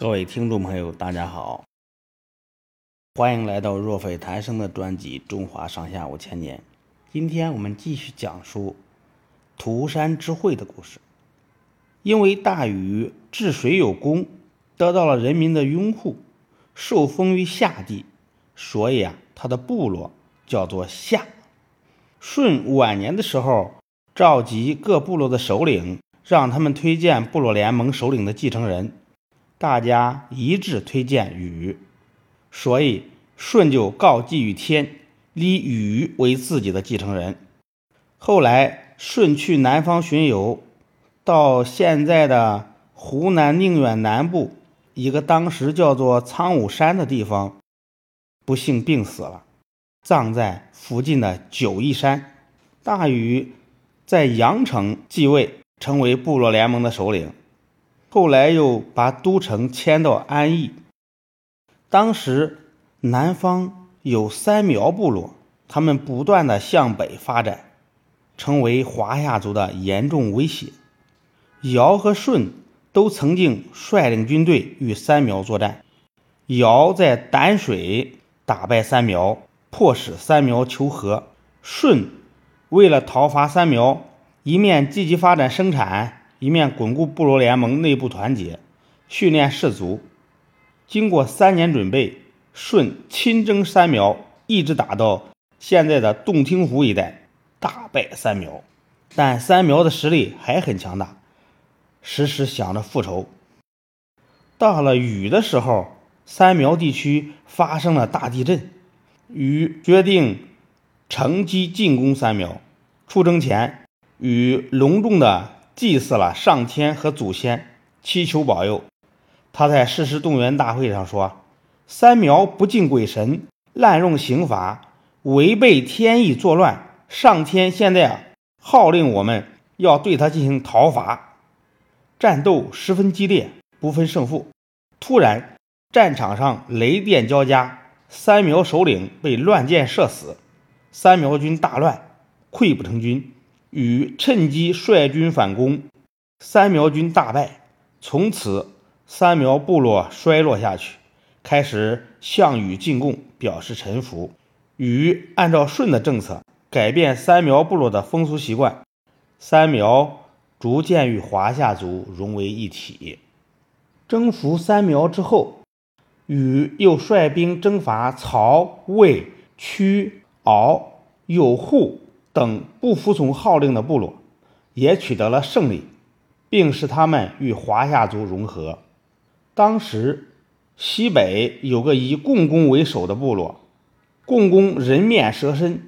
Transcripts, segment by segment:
各位听众朋友，大家好，欢迎来到若非谈生的专辑《中华上下五千年》。今天我们继续讲述涂山之会的故事。因为大禹治水有功，得到了人民的拥护，受封于夏地，所以啊，他的部落叫做夏。舜晚年的时候，召集各部落的首领，让他们推荐部落联盟首领的继承人。大家一致推荐禹，所以舜就告祭于天，立禹为自己的继承人。后来舜去南方巡游，到现在的湖南宁远南部一个当时叫做苍梧山的地方，不幸病死了，葬在附近的九嶷山。大禹在阳城继位，成为部落联盟的首领。后来又把都城迁到安邑。当时南方有三苗部落，他们不断的向北发展，成为华夏族的严重威胁。尧和舜都曾经率领军队与三苗作战。尧在丹水打败三苗，迫使三苗求和。舜为了讨伐三苗，一面积极发展生产。一面巩固部落联盟内部团结，训练士卒。经过三年准备，舜亲征三苗，一直打到现在的洞庭湖一带，大败三苗。但三苗的实力还很强大，时时想着复仇。到了禹的时候，三苗地区发生了大地震，禹决定乘机进攻三苗。出征前，禹隆重的。祭祀了上天和祖先，祈求保佑。他在誓师动员大会上说：“三苗不敬鬼神，滥用刑法，违背天意作乱。上天现在啊，号令我们要对他进行讨伐。”战斗十分激烈，不分胜负。突然，战场上雷电交加，三苗首领被乱箭射死，三苗军大乱，溃不成军。禹趁机率军反攻，三苗军大败。从此，三苗部落衰落下去，开始向禹进贡，表示臣服。禹按照舜的政策，改变三苗部落的风俗习惯，三苗逐渐与华夏族融为一体。征服三苗之后，禹又率兵征伐曹、魏、屈、敖、有户。等不服从号令的部落，也取得了胜利，并使他们与华夏族融合。当时西北有个以共工为首的部落，共工人面蛇身，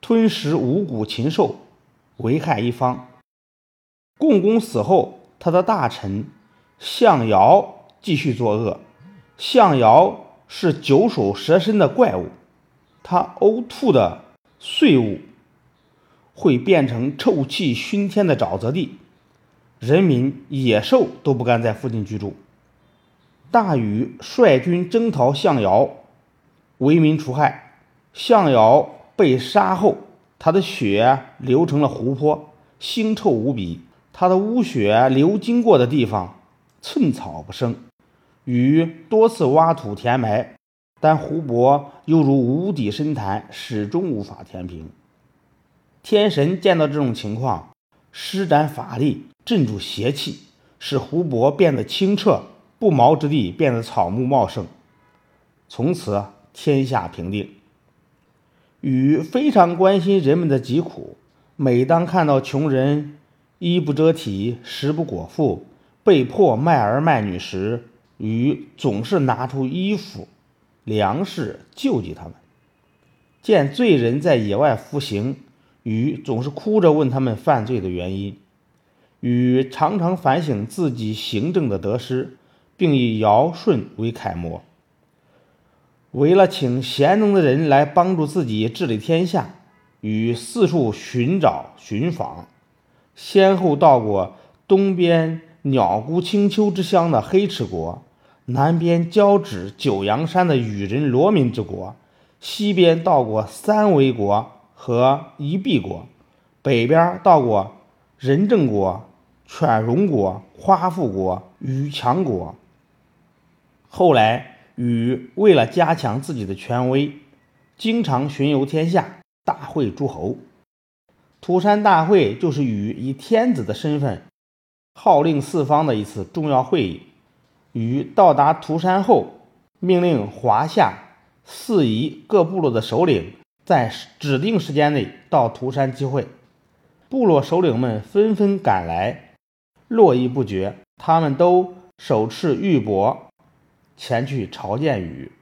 吞食五谷禽兽，危害一方。共工死后，他的大臣象尧继续作恶。象尧是九首蛇身的怪物，他呕吐的碎物。会变成臭气熏天的沼泽地，人民、野兽都不敢在附近居住。大禹率军征讨象尧，为民除害。象尧被杀后，他的血流成了湖泊，腥臭无比。他的污血流经过的地方，寸草不生。禹多次挖土填埋，但湖泊犹如无底深潭，始终无法填平。天神见到这种情况，施展法力镇住邪气，使湖泊变得清澈，不毛之地变得草木茂盛。从此天下平定。禹非常关心人们的疾苦，每当看到穷人衣不遮体、食不果腹、被迫卖儿卖女时，禹总是拿出衣服、粮食救济他们。见罪人在野外服刑。禹总是哭着问他们犯罪的原因。禹常常反省自己行政的得失，并以尧舜为楷模。为了请贤能的人来帮助自己治理天下，禹四处寻找寻访，先后到过东边鸟姑青丘之乡的黑齿国，南边交趾九阳山的羽人罗民之国，西边到过三维国。和夷毕国，北边到过仁政国、犬戎国、夸父国、禹强国。后来禹为了加强自己的权威，经常巡游天下，大会诸侯。涂山大会就是禹以天子的身份号令四方的一次重要会议。禹到达涂山后，命令华夏四夷各部落的首领在指定时间内到涂山集会。部落首领们纷纷赶来，络绎不绝。他们都手持玉帛前去朝见禹。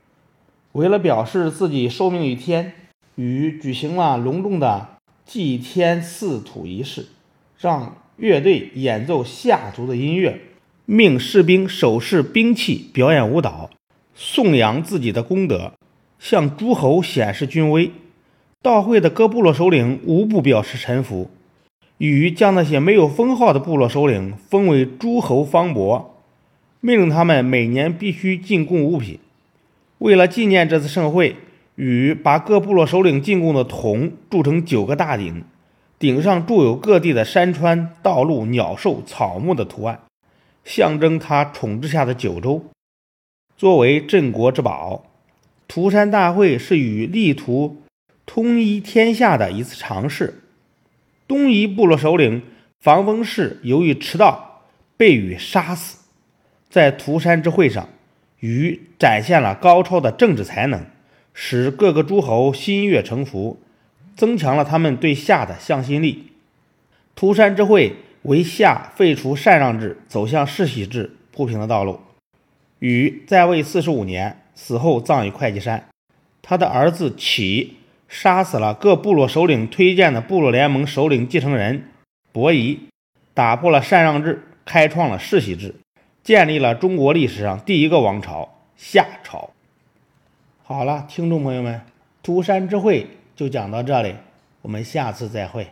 为了表示自己受命于天，禹举行了隆重的祭天祀土仪式，让乐队演奏夏族的音乐，命士兵手持兵器表演舞蹈，颂扬自己的功德，向诸侯显示军威。到会的各部落首领无不表示臣服。禹将那些没有封号的部落首领封为诸侯方伯，命令他们每年必须进贡物品。为了纪念这次盛会，禹把各部落首领进贡的铜铸成九个大鼎，鼎上铸有各地的山川、道路、鸟兽、草木的图案，象征他统治下的九州。作为镇国之宝，涂山大会是禹力图统一天下的一次尝试。东夷部落首领防风氏由于迟到，被禹杀死。在涂山之会上，禹展现了高超的政治才能，使各个诸侯心悦诚服，增强了他们对夏的向心力。涂山之会为夏废除禅让制、走向世袭制铺平了道路。禹在位四十五年，死后葬于会稽山。他的儿子启。杀死了各部落首领推荐的部落联盟首领继承人伯夷，打破了禅让制，开创了世袭制，建立了中国历史上第一个王朝夏朝。好了，听众朋友们，涂山之会就讲到这里，我们下次再会。